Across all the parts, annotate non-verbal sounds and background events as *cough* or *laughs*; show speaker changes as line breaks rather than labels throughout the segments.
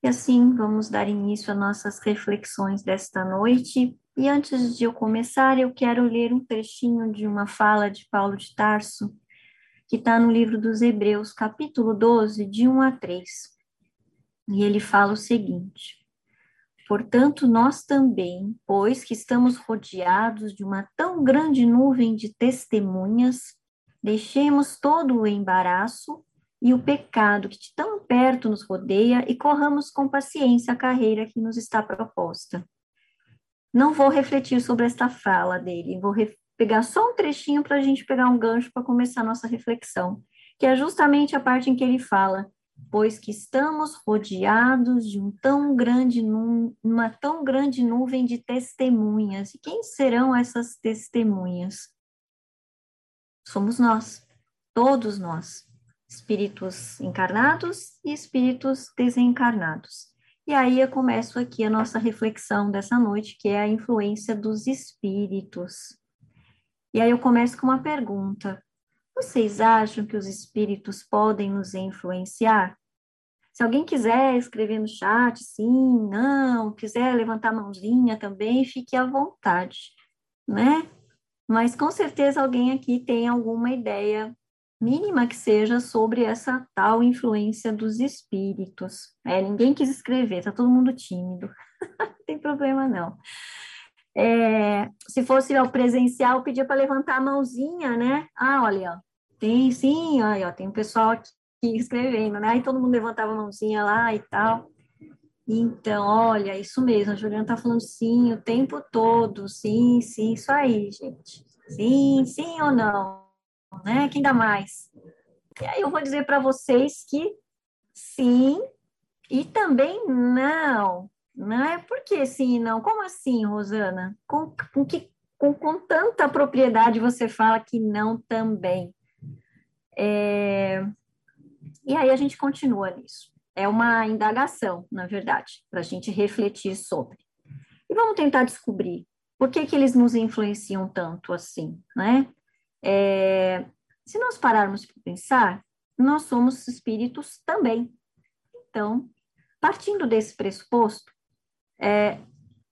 E assim vamos dar início às nossas reflexões desta noite. E antes de eu começar, eu quero ler um trechinho de uma fala de Paulo de Tarso, que está no livro dos Hebreus, capítulo 12, de 1 a 3. E ele fala o seguinte: Portanto, nós também, pois que estamos rodeados de uma tão grande nuvem de testemunhas, deixemos todo o embaraço e o pecado que de tão perto nos rodeia e corramos com paciência a carreira que nos está proposta. Não vou refletir sobre esta fala dele, vou pegar só um trechinho para a gente pegar um gancho para começar a nossa reflexão, que é justamente a parte em que ele fala, pois que estamos rodeados de um tão grande uma tão grande nuvem de testemunhas. E quem serão essas testemunhas? Somos nós, todos nós espíritos encarnados e espíritos desencarnados. E aí eu começo aqui a nossa reflexão dessa noite, que é a influência dos espíritos. E aí eu começo com uma pergunta: vocês acham que os espíritos podem nos influenciar? Se alguém quiser escrever no chat, sim, não, quiser levantar a mãozinha também, fique à vontade, né? Mas com certeza alguém aqui tem alguma ideia mínima que seja, sobre essa tal influência dos espíritos. É, ninguém quis escrever, tá todo mundo tímido. *laughs* não tem problema, não. É, se fosse ao presencial, pedia para levantar a mãozinha, né? Ah, olha, ó, tem sim, olha, ó, tem um pessoal aqui escrevendo, né? Aí todo mundo levantava a mãozinha lá e tal. Então, olha, isso mesmo, a Juliana tá falando sim o tempo todo, sim, sim, isso aí, gente. Sim, sim ou não? Né? Quem dá mais? E aí eu vou dizer para vocês que sim e também não. Não é porque sim e não. Como assim, Rosana? Com, com, que, com, com tanta propriedade você fala que não também? É... E aí a gente continua nisso. É uma indagação, na verdade, para a gente refletir sobre. E vamos tentar descobrir por que, que eles nos influenciam tanto assim, né? É, se nós pararmos para pensar, nós somos espíritos também. Então, partindo desse pressuposto, é,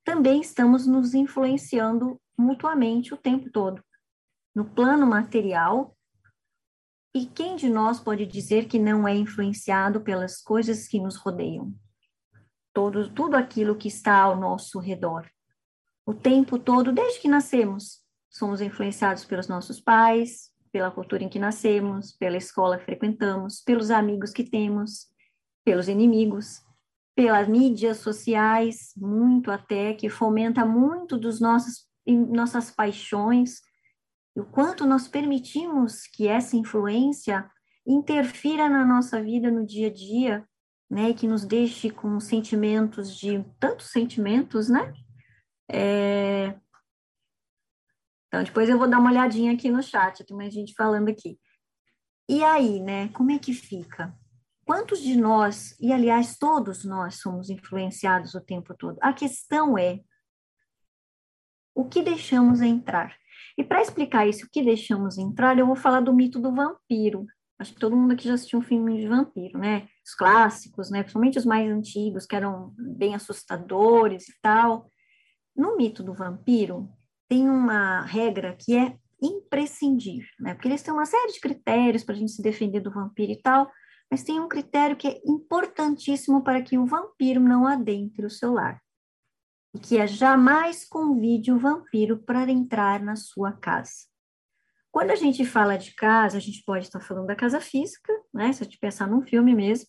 também estamos nos influenciando mutuamente o tempo todo, no plano material. E quem de nós pode dizer que não é influenciado pelas coisas que nos rodeiam? Todo, tudo aquilo que está ao nosso redor. O tempo todo, desde que nascemos, Somos influenciados pelos nossos pais, pela cultura em que nascemos, pela escola que frequentamos, pelos amigos que temos, pelos inimigos, pelas mídias sociais, muito até, que fomenta muito dos nossos, nossas paixões, o quanto nós permitimos que essa influência interfira na nossa vida no dia a dia, né, e que nos deixe com sentimentos de tantos sentimentos, né, é, então, depois eu vou dar uma olhadinha aqui no chat, tem mais gente falando aqui. E aí, né, como é que fica? Quantos de nós, e aliás, todos nós somos influenciados o tempo todo? A questão é o que deixamos entrar. E para explicar isso, o que deixamos entrar, eu vou falar do mito do vampiro. Acho que todo mundo aqui já assistiu um filme de vampiro, né? Os clássicos, né? Principalmente os mais antigos, que eram bem assustadores e tal. No mito do vampiro, tem uma regra que é imprescindível, né? Porque eles têm uma série de critérios para a gente se defender do vampiro e tal, mas tem um critério que é importantíssimo para que o vampiro não adentre o seu lar. E que é jamais convide o vampiro para entrar na sua casa. Quando a gente fala de casa, a gente pode estar falando da casa física, né? Se a gente pensar num filme mesmo,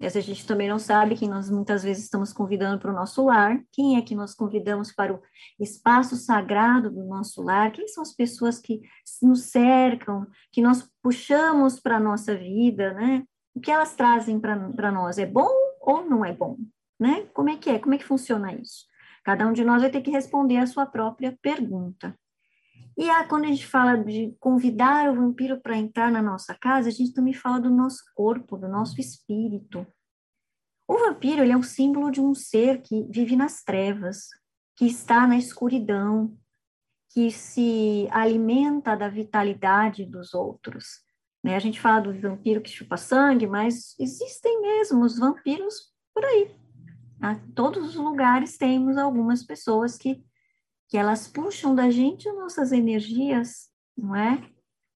essa a gente também não sabe quem nós muitas vezes estamos convidando para o nosso lar, quem é que nós convidamos para o espaço sagrado do nosso lar, quem são as pessoas que nos cercam, que nós puxamos para a nossa vida, né? O que elas trazem para nós é bom ou não é bom, né? Como é que é? Como é que funciona isso? Cada um de nós vai ter que responder a sua própria pergunta. E a, quando a gente fala de convidar o vampiro para entrar na nossa casa, a gente também fala do nosso corpo, do nosso espírito. O vampiro ele é um símbolo de um ser que vive nas trevas, que está na escuridão, que se alimenta da vitalidade dos outros. Né? A gente fala do vampiro que chupa sangue, mas existem mesmo os vampiros por aí. A todos os lugares temos algumas pessoas que, que elas puxam da gente nossas energias, não é?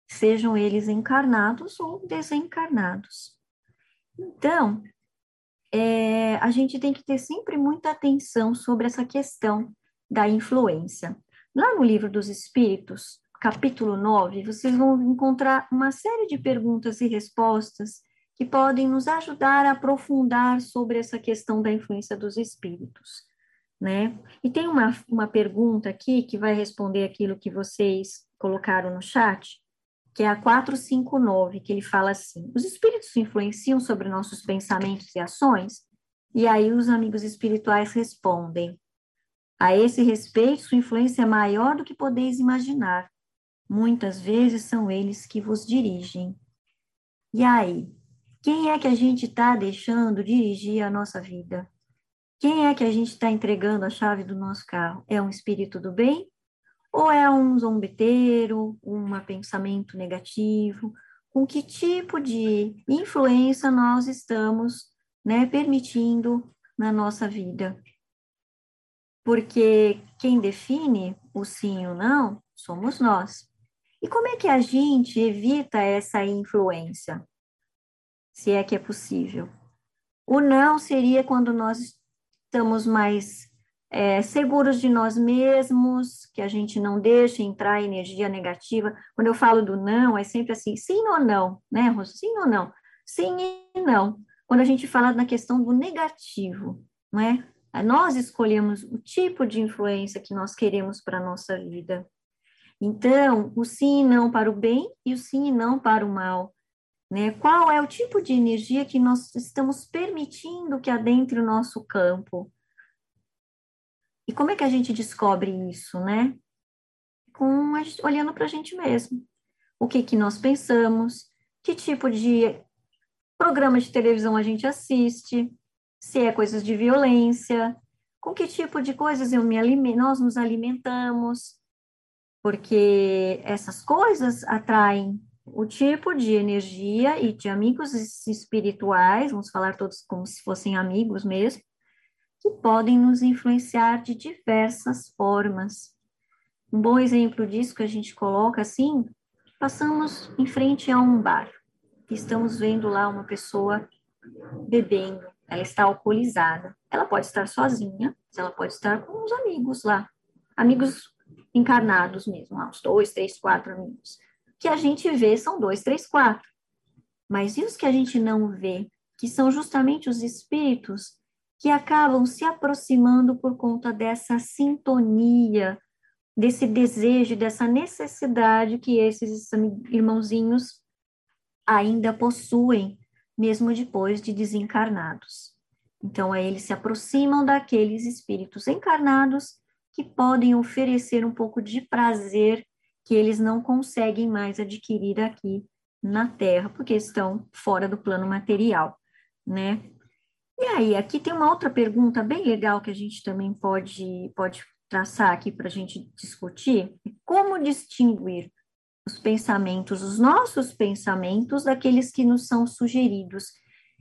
Sejam eles encarnados ou desencarnados. Então, é, a gente tem que ter sempre muita atenção sobre essa questão da influência. Lá no livro dos Espíritos, capítulo 9, vocês vão encontrar uma série de perguntas e respostas que podem nos ajudar a aprofundar sobre essa questão da influência dos espíritos, né? E tem uma, uma pergunta aqui que vai responder aquilo que vocês colocaram no chat, que é a 459, que ele fala assim: os espíritos influenciam sobre nossos pensamentos e ações? E aí os amigos espirituais respondem: a esse respeito, sua influência é maior do que podeis imaginar. Muitas vezes são eles que vos dirigem. E aí, quem é que a gente está deixando dirigir a nossa vida? Quem é que a gente está entregando a chave do nosso carro? É um espírito do bem? Ou é um zombeteiro, um pensamento negativo? Com que tipo de influência nós estamos né, permitindo na nossa vida? Porque quem define o sim ou não somos nós. E como é que a gente evita essa influência? se é que é possível. O não seria quando nós estamos mais é, seguros de nós mesmos, que a gente não deixa entrar energia negativa. Quando eu falo do não, é sempre assim, sim ou não, né, Rosa? Sim ou não? Sim e não. Quando a gente fala na questão do negativo, não é? Nós escolhemos o tipo de influência que nós queremos para a nossa vida. Então, o sim e não para o bem e o sim e não para o mal. Né? Qual é o tipo de energia que nós estamos permitindo que adentre o nosso campo? E como é que a gente descobre isso, né? Com olhando para a gente mesmo. O que que nós pensamos? Que tipo de programa de televisão a gente assiste? Se é coisas de violência? Com que tipo de coisas eu me nós nos alimentamos? Porque essas coisas atraem o tipo de energia e de amigos espirituais, vamos falar todos como se fossem amigos mesmo, que podem nos influenciar de diversas formas. Um bom exemplo disso que a gente coloca assim, passamos em frente a um bar, estamos vendo lá uma pessoa bebendo, ela está alcoolizada. Ela pode estar sozinha, ela pode estar com os amigos lá, amigos encarnados mesmo, lá, uns dois, três, quatro amigos que a gente vê são dois, três, quatro. Mas e os que a gente não vê? Que são justamente os espíritos que acabam se aproximando por conta dessa sintonia, desse desejo, dessa necessidade que esses irmãozinhos ainda possuem, mesmo depois de desencarnados. Então, aí eles se aproximam daqueles espíritos encarnados que podem oferecer um pouco de prazer que eles não conseguem mais adquirir aqui na Terra, porque estão fora do plano material, né? E aí, aqui tem uma outra pergunta bem legal que a gente também pode, pode traçar aqui para a gente discutir: como distinguir os pensamentos, os nossos pensamentos, daqueles que nos são sugeridos?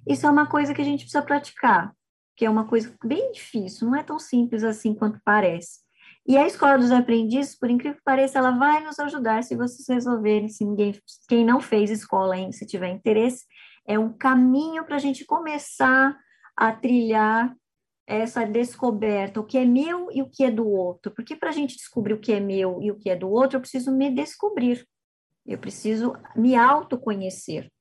Isso é uma coisa que a gente precisa praticar, que é uma coisa bem difícil, não é tão simples assim quanto parece. E a Escola dos Aprendizes, por incrível que pareça, ela vai nos ajudar se vocês resolverem, se ninguém, quem não fez escola ainda, se tiver interesse, é um caminho para a gente começar a trilhar essa descoberta, o que é meu e o que é do outro. Porque para a gente descobrir o que é meu e o que é do outro, eu preciso me descobrir, eu preciso me autoconhecer.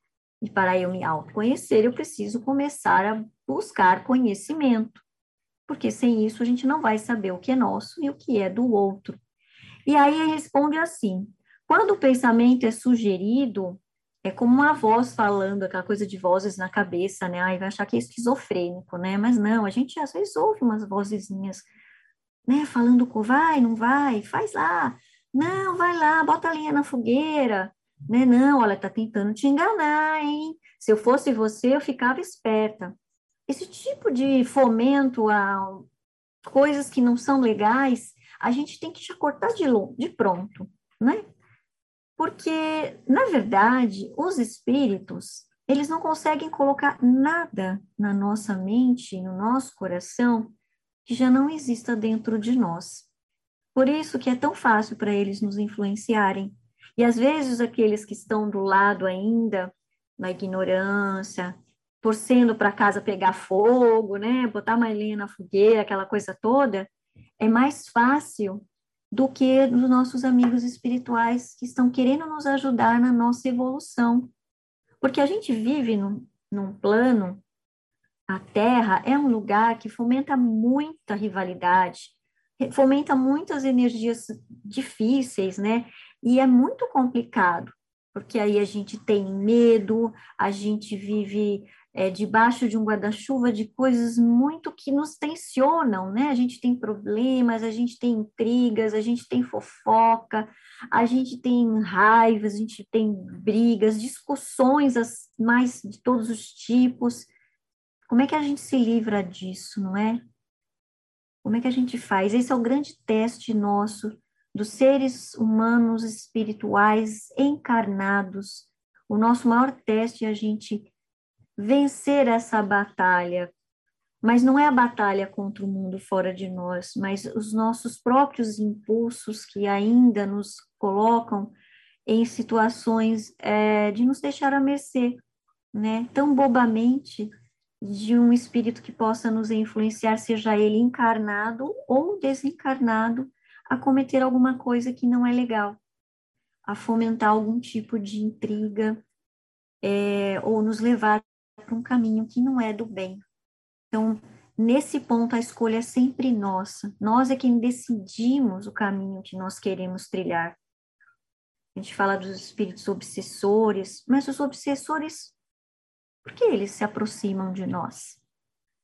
E para eu me autoconhecer, eu preciso começar a buscar conhecimento porque sem isso a gente não vai saber o que é nosso e o que é do outro. E aí ele responde assim: quando o pensamento é sugerido, é como uma voz falando, aquela coisa de vozes na cabeça, né? Aí vai achar que é esquizofrênico, né? Mas não, a gente às vezes ouve umas vozezinhas, né? Falando com vai, não vai, faz lá, não, vai lá, bota a linha na fogueira, né? Não, olha, tá tentando te enganar, hein? Se eu fosse você, eu ficava esperta esse tipo de fomento a coisas que não são legais, a gente tem que já cortar de, de pronto, né? Porque, na verdade, os espíritos, eles não conseguem colocar nada na nossa mente, no nosso coração, que já não exista dentro de nós. Por isso que é tão fácil para eles nos influenciarem. E às vezes aqueles que estão do lado ainda, na ignorância, torcendo para casa pegar fogo, né, botar uma lenha na fogueira, aquela coisa toda, é mais fácil do que os nossos amigos espirituais que estão querendo nos ajudar na nossa evolução. Porque a gente vive num, num plano, a Terra é um lugar que fomenta muita rivalidade, fomenta muitas energias difíceis, né? E é muito complicado, porque aí a gente tem medo, a gente vive é, debaixo de um guarda-chuva de coisas muito que nos tensionam, né? A gente tem problemas, a gente tem intrigas, a gente tem fofoca, a gente tem raivas, a gente tem brigas, discussões as mais de todos os tipos. Como é que a gente se livra disso, não é? Como é que a gente faz? Esse é o grande teste nosso dos seres humanos espirituais encarnados. O nosso maior teste é a gente vencer essa batalha. Mas não é a batalha contra o mundo fora de nós, mas os nossos próprios impulsos que ainda nos colocam em situações é, de nos deixar à mercê, né? Tão bobamente de um espírito que possa nos influenciar, seja ele encarnado ou desencarnado, a cometer alguma coisa que não é legal, a fomentar algum tipo de intriga, é, ou nos levar para um caminho que não é do bem. Então, nesse ponto, a escolha é sempre nossa. Nós é quem decidimos o caminho que nós queremos trilhar. A gente fala dos espíritos obsessores, mas os obsessores, por que eles se aproximam de nós?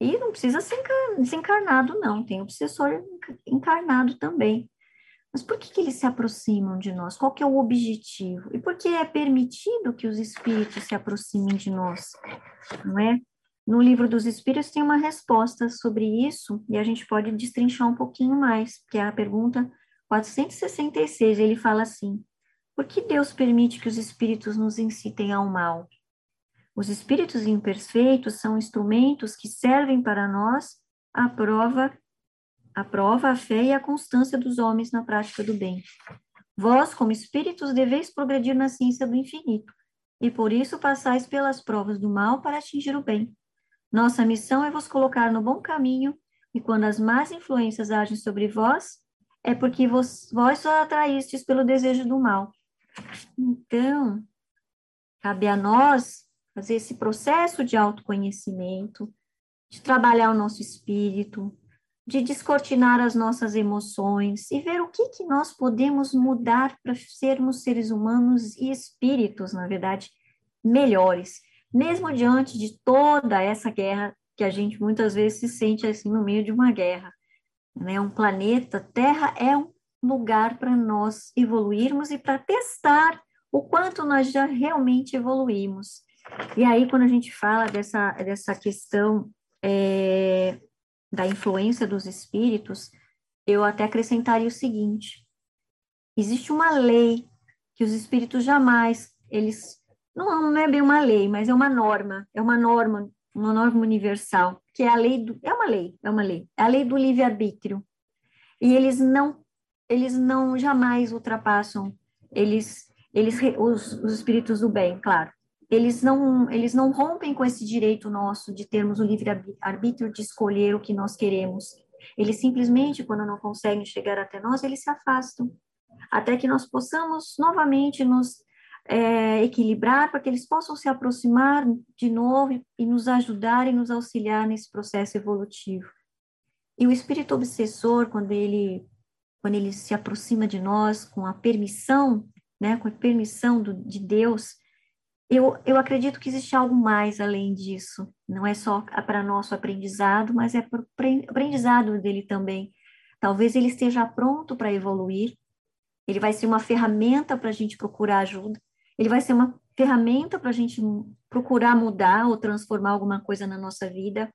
E não precisa ser desencarnado, não. Tem obsessor encarnado também. Mas por que, que eles se aproximam de nós? Qual que é o objetivo? E por que é permitido que os espíritos se aproximem de nós? Não é? No livro dos espíritos tem uma resposta sobre isso e a gente pode destrinchar um pouquinho mais, que é a pergunta 466. Ele fala assim: Por que Deus permite que os espíritos nos incitem ao mal? Os espíritos imperfeitos são instrumentos que servem para nós a prova a prova, a fé e a constância dos homens na prática do bem. Vós, como espíritos, deveis progredir na ciência do infinito, e por isso passais pelas provas do mal para atingir o bem. Nossa missão é vos colocar no bom caminho, e quando as más influências agem sobre vós, é porque vos, vós só atraístes pelo desejo do mal. Então, cabe a nós fazer esse processo de autoconhecimento, de trabalhar o nosso espírito, de descortinar as nossas emoções e ver o que, que nós podemos mudar para sermos seres humanos e espíritos, na verdade, melhores, mesmo diante de toda essa guerra que a gente muitas vezes se sente assim no meio de uma guerra. Né? Um planeta, Terra é um lugar para nós evoluirmos e para testar o quanto nós já realmente evoluímos. E aí, quando a gente fala dessa, dessa questão é, da influência dos espíritos, eu até acrescentaria o seguinte: existe uma lei que os espíritos jamais, eles não, não é bem uma lei, mas é uma norma, é uma norma, uma norma universal, que é a lei do, é uma lei, é uma lei, é a lei do livre arbítrio. E eles não, eles não jamais ultrapassam, eles, eles os, os espíritos do bem, claro eles não, eles não rompem com esse direito nosso de termos o livre arbítrio de escolher o que nós queremos. Eles simplesmente, quando não conseguem chegar até nós, eles se afastam, até que nós possamos novamente nos é, equilibrar, para que eles possam se aproximar de novo e, e nos ajudar e nos auxiliar nesse processo evolutivo. E o espírito obsessor, quando ele, quando ele se aproxima de nós com a permissão, né, com a permissão do, de Deus, eu, eu acredito que existe algo mais além disso. Não é só para nosso aprendizado, mas é para o aprendizado dele também. Talvez ele esteja pronto para evoluir. Ele vai ser uma ferramenta para a gente procurar ajuda. Ele vai ser uma ferramenta para a gente procurar mudar ou transformar alguma coisa na nossa vida.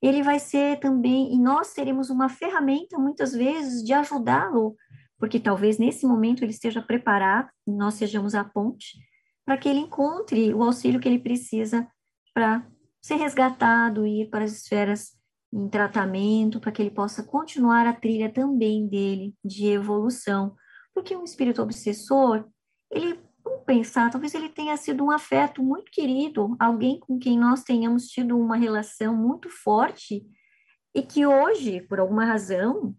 Ele vai ser também, e nós seremos uma ferramenta, muitas vezes, de ajudá-lo, porque talvez nesse momento ele esteja preparado, nós sejamos a ponte para que ele encontre o auxílio que ele precisa para ser resgatado, ir para as esferas em tratamento, para que ele possa continuar a trilha também dele de evolução. Porque um espírito obsessor, ele, vamos pensar, talvez ele tenha sido um afeto muito querido, alguém com quem nós tenhamos tido uma relação muito forte e que hoje, por alguma razão,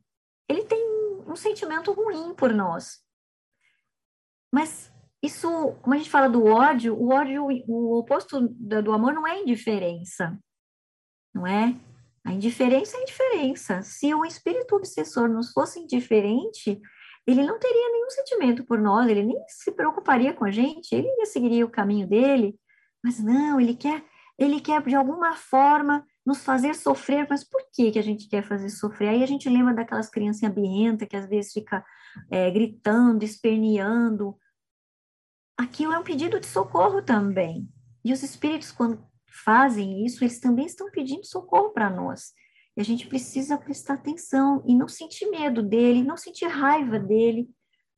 ele tem um sentimento ruim por nós. Mas isso, como a gente fala do ódio, o ódio, o oposto do amor não é indiferença, não é? A indiferença é indiferença. Se o espírito obsessor nos fosse indiferente, ele não teria nenhum sentimento por nós, ele nem se preocuparia com a gente, ele ia seguiria o caminho dele. Mas não, ele quer, ele quer de alguma forma nos fazer sofrer, mas por que, que a gente quer fazer sofrer? Aí a gente lembra daquelas crianças birrentas que às vezes fica é, gritando, esperneando. Aquilo é um pedido de socorro também. E os espíritos, quando fazem isso, eles também estão pedindo socorro para nós. E a gente precisa prestar atenção e não sentir medo dele, não sentir raiva dele.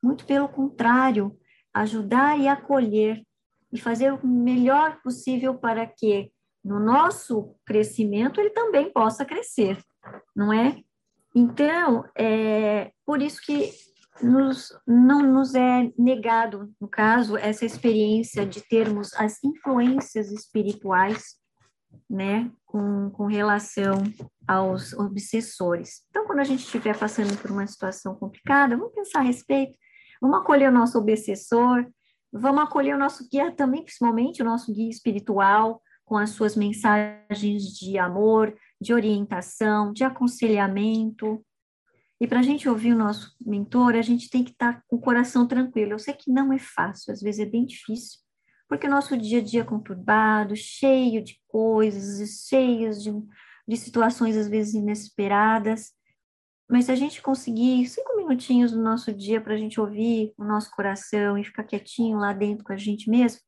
Muito pelo contrário, ajudar e acolher e fazer o melhor possível para que no nosso crescimento, ele também possa crescer, não é? Então, é por isso que nos, não nos é negado, no caso, essa experiência de termos as influências espirituais, né, com, com relação aos obsessores. Então, quando a gente estiver passando por uma situação complicada, vamos pensar a respeito, vamos acolher o nosso obsessor, vamos acolher o nosso guia também, principalmente o nosso guia espiritual, com as suas mensagens de amor, de orientação, de aconselhamento. E para a gente ouvir o nosso mentor, a gente tem que estar tá com o coração tranquilo. Eu sei que não é fácil, às vezes é bem difícil, porque o nosso dia a dia é conturbado, cheio de coisas, cheio de, de situações às vezes inesperadas. Mas se a gente conseguir cinco minutinhos no nosso dia para a gente ouvir o nosso coração e ficar quietinho lá dentro com a gente mesmo,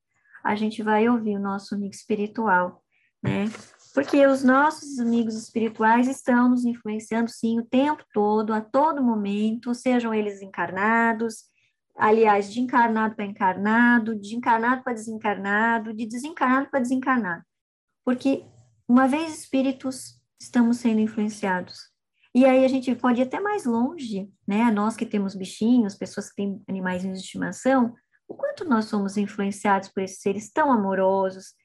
a gente vai ouvir o nosso amigo espiritual, né? Porque os nossos amigos espirituais estão nos influenciando, sim, o tempo todo, a todo momento, sejam eles encarnados, aliás, de encarnado para encarnado, de encarnado para desencarnado, de desencarnado para desencarnado. Porque, uma vez espíritos, estamos sendo influenciados. E aí a gente pode ir até mais longe, né? Nós que temos bichinhos, pessoas que têm animais de estimação, o quanto nós somos influenciados por esses seres tão amorosos,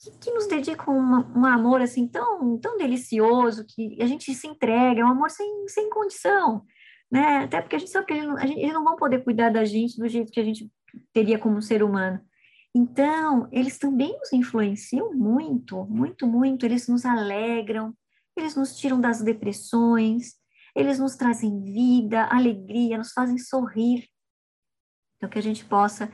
que, que nos dedicam uma, um amor assim tão, tão delicioso, que a gente se entrega, é um amor sem, sem condição, né? Até porque a gente sabe que eles não, gente, eles não vão poder cuidar da gente do jeito que a gente teria como ser humano. Então, eles também nos influenciam muito, muito, muito. Eles nos alegram, eles nos tiram das depressões, eles nos trazem vida, alegria, nos fazem sorrir. Então, que a gente possa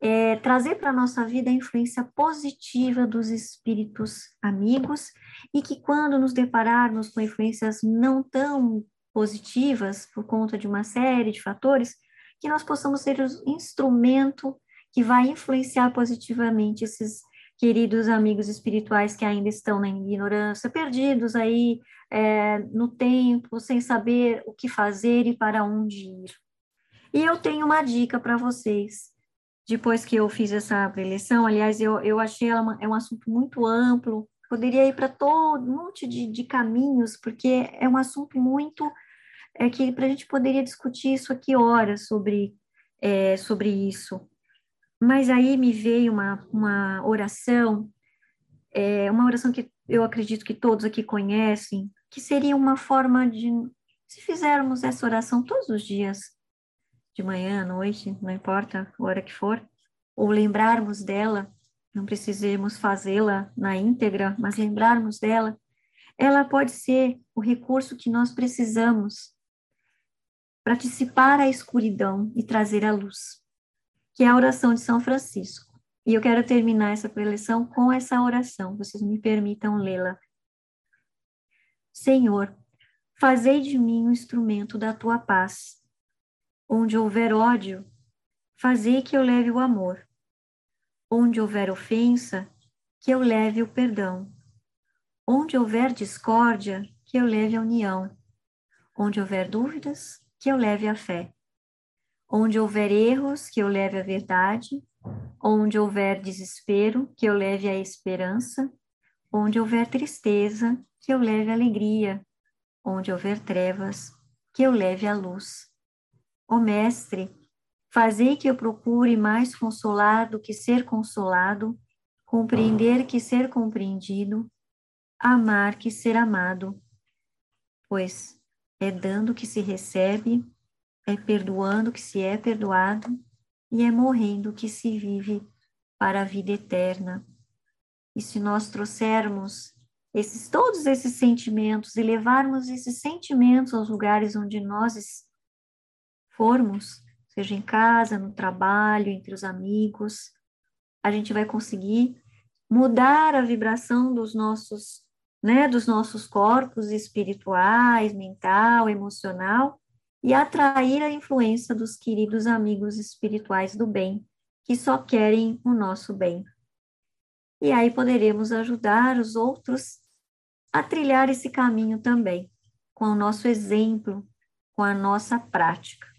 é, trazer para a nossa vida a influência positiva dos espíritos amigos e que quando nos depararmos com influências não tão positivas por conta de uma série de fatores, que nós possamos ser o instrumento que vai influenciar positivamente esses queridos amigos espirituais que ainda estão na ignorância, perdidos aí é, no tempo, sem saber o que fazer e para onde ir. E eu tenho uma dica para vocês. Depois que eu fiz essa preleção, aliás, eu, eu achei ela uma, é um assunto muito amplo, poderia ir para todo um monte de, de caminhos, porque é um assunto muito é que para a gente poderia discutir isso aqui horas sobre, é, sobre isso. Mas aí me veio uma, uma oração, é, uma oração que eu acredito que todos aqui conhecem, que seria uma forma de, se fizermos essa oração todos os dias, de manhã, à noite, não importa a hora que for, ou lembrarmos dela, não precisemos fazê-la na íntegra, mas lembrarmos dela, ela pode ser o recurso que nós precisamos para dissipar a escuridão e trazer a luz, que é a oração de São Francisco. E eu quero terminar essa preleção com essa oração, vocês me permitam lê-la. Senhor, fazei de mim um instrumento da tua paz Onde houver ódio, fazei que eu leve o amor. Onde houver ofensa, que eu leve o perdão. Onde houver discórdia, que eu leve a união. Onde houver dúvidas, que eu leve a fé. Onde houver erros, que eu leve a verdade. Onde houver desespero, que eu leve a esperança. Onde houver tristeza, que eu leve alegria. Onde houver trevas, que eu leve a luz. Ó Mestre, fazei que eu procure mais consolar do que ser consolado, compreender que ser compreendido, amar que ser amado. Pois é dando que se recebe, é perdoando que se é perdoado, e é morrendo que se vive para a vida eterna. E se nós trouxermos esses todos esses sentimentos e levarmos esses sentimentos aos lugares onde nós formos, seja em casa, no trabalho, entre os amigos, a gente vai conseguir mudar a vibração dos nossos, né, dos nossos corpos espirituais, mental, emocional e atrair a influência dos queridos amigos espirituais do bem, que só querem o nosso bem. E aí poderemos ajudar os outros a trilhar esse caminho também, com o nosso exemplo, com a nossa prática.